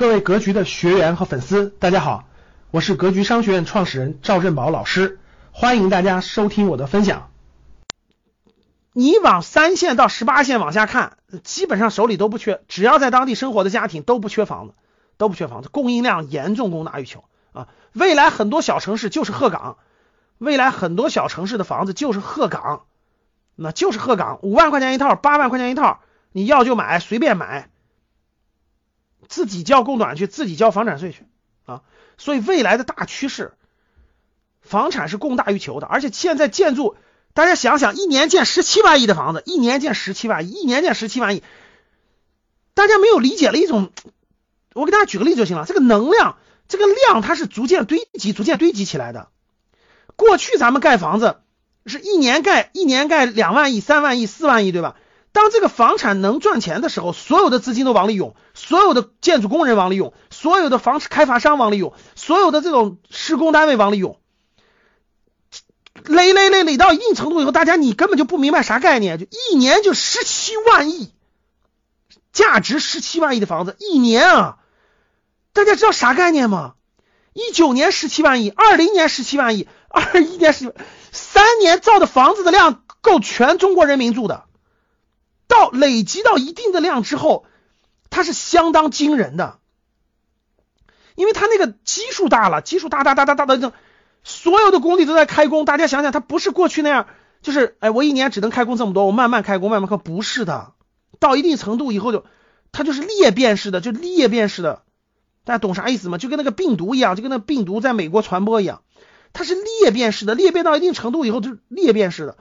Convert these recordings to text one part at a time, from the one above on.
各位格局的学员和粉丝，大家好，我是格局商学院创始人赵振宝老师，欢迎大家收听我的分享。你往三线到十八线往下看，基本上手里都不缺，只要在当地生活的家庭都不缺房子，都不缺房子，供应量严重供大于求啊！未来很多小城市就是鹤岗，未来很多小城市的房子就是鹤岗，那就是鹤岗，五万块钱一套，八万块钱一套，你要就买，随便买。自己交供暖去，自己交房产税去啊！所以未来的大趋势，房产是供大于求的。而且现在建筑，大家想想，一年建十七万亿的房子，一年建十七万亿，一年建十七万亿，大家没有理解了一种，我给大家举个例子就行了。这个能量，这个量，它是逐渐堆积、逐渐堆积起来的。过去咱们盖房子是一年盖一年盖两万亿、三万亿、四万亿，对吧？当这个房产能赚钱的时候，所有的资金都往里涌，所有的建筑工人往里涌，所有的房开发商往里涌，所有的这种施工单位往里涌，累累累累到一定程度以后，大家你根本就不明白啥概念，就一年就十七万亿，价值十七万亿的房子，一年啊，大家知道啥概念吗？一九年十七万亿，二零年十七万亿，二一年十三年造的房子的量够全中国人民住的。到累积到一定的量之后，它是相当惊人的，因为它那个基数大了，基数大大大大大的，所有的工地都在开工。大家想想，它不是过去那样，就是哎，我一年只能开工这么多，我慢慢开工，慢慢开，不是的。到一定程度以后，就它就是裂变式的，就裂变式的。大家懂啥意思吗？就跟那个病毒一样，就跟那病毒在美国传播一样，它是裂变式的，裂变到一定程度以后就裂变式的。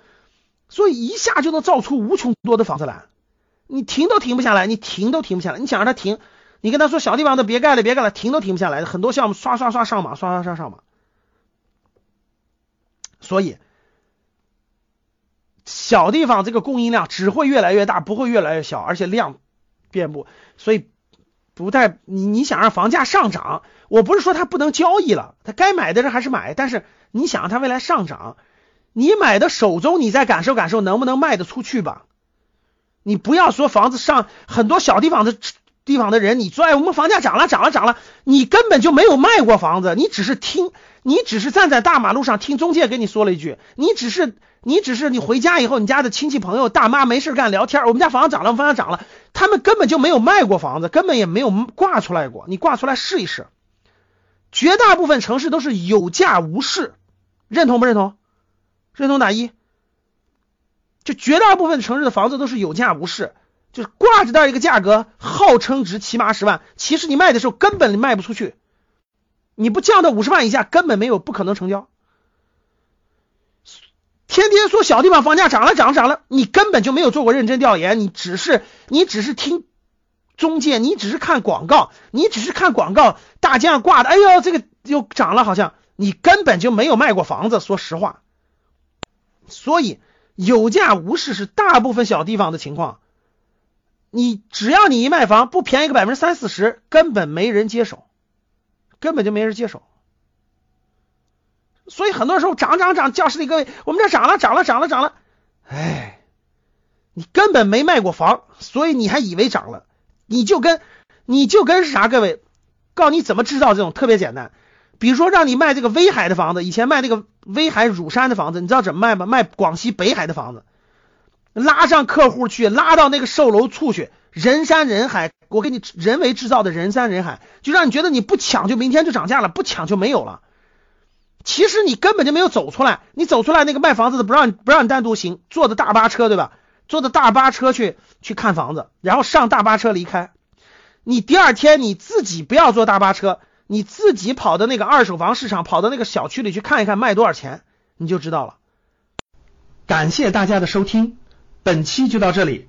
所以一下就能造出无穷多的房子来，你停都停不下来，你停都停不下来。你想让他停，你跟他说小地方的别盖了，别盖了，停都停不下来。很多项目刷刷刷上马，刷刷刷上马。所以小地方这个供应量只会越来越大，不会越来越小，而且量遍布。所以不带你你想让房价上涨，我不是说他不能交易了，他该买的人还是买，但是你想让他未来上涨。你买的手中，你再感受感受能不能卖得出去吧？你不要说房子上很多小地方的地方的人，你说哎，我们房价涨了涨了涨了，你根本就没有卖过房子，你只是听，你只是站在大马路上听中介跟你说了一句，你只是你只是你回家以后，你家的亲戚朋友大妈没事干聊天，我们家房子涨了，房子涨了，他们根本就没有卖过房子，根本也没有挂出来过，你挂出来试一试，绝大部分城市都是有价无市，认同不认同？认同打一，就绝大部分城市的房子都是有价无市，就是挂着的一个价格，号称值七八十万，其实你卖的时候根本卖不出去，你不降到五十万以下，根本没有不可能成交。天天说小地方房价涨了涨了涨了，你根本就没有做过认真调研，你只是你只是听中介，你只是看广告，你只是看广告，大街上挂的，哎呦这个又涨了，好像你根本就没有卖过房子，说实话。所以有价无市是大部分小地方的情况，你只要你一卖房不便宜个百分之三四十，根本没人接手，根本就没人接手。所以很多时候涨涨涨，教室里各位，我们这涨了涨了涨了涨了，哎，你根本没卖过房，所以你还以为涨了，你就跟你就跟是啥？各位，告诉你怎么制造这种特别简单。比如说让你卖这个威海的房子，以前卖那个威海乳山的房子，你知道怎么卖吗？卖广西北海的房子，拉上客户去，拉到那个售楼处去，人山人海，我给你人为制造的人山人海，就让你觉得你不抢就明天就涨价了，不抢就没有了。其实你根本就没有走出来，你走出来那个卖房子的不让不让你单独行，坐的大巴车对吧？坐的大巴车去去看房子，然后上大巴车离开。你第二天你自己不要坐大巴车。你自己跑到那个二手房市场，跑到那个小区里去看一看卖多少钱，你就知道了。感谢大家的收听，本期就到这里。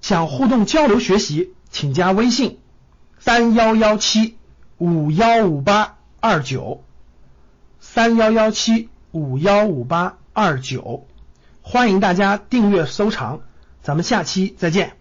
想互动交流学习，请加微信三幺幺七五幺五八二九三幺幺七五幺五八二九，欢迎大家订阅收藏，咱们下期再见。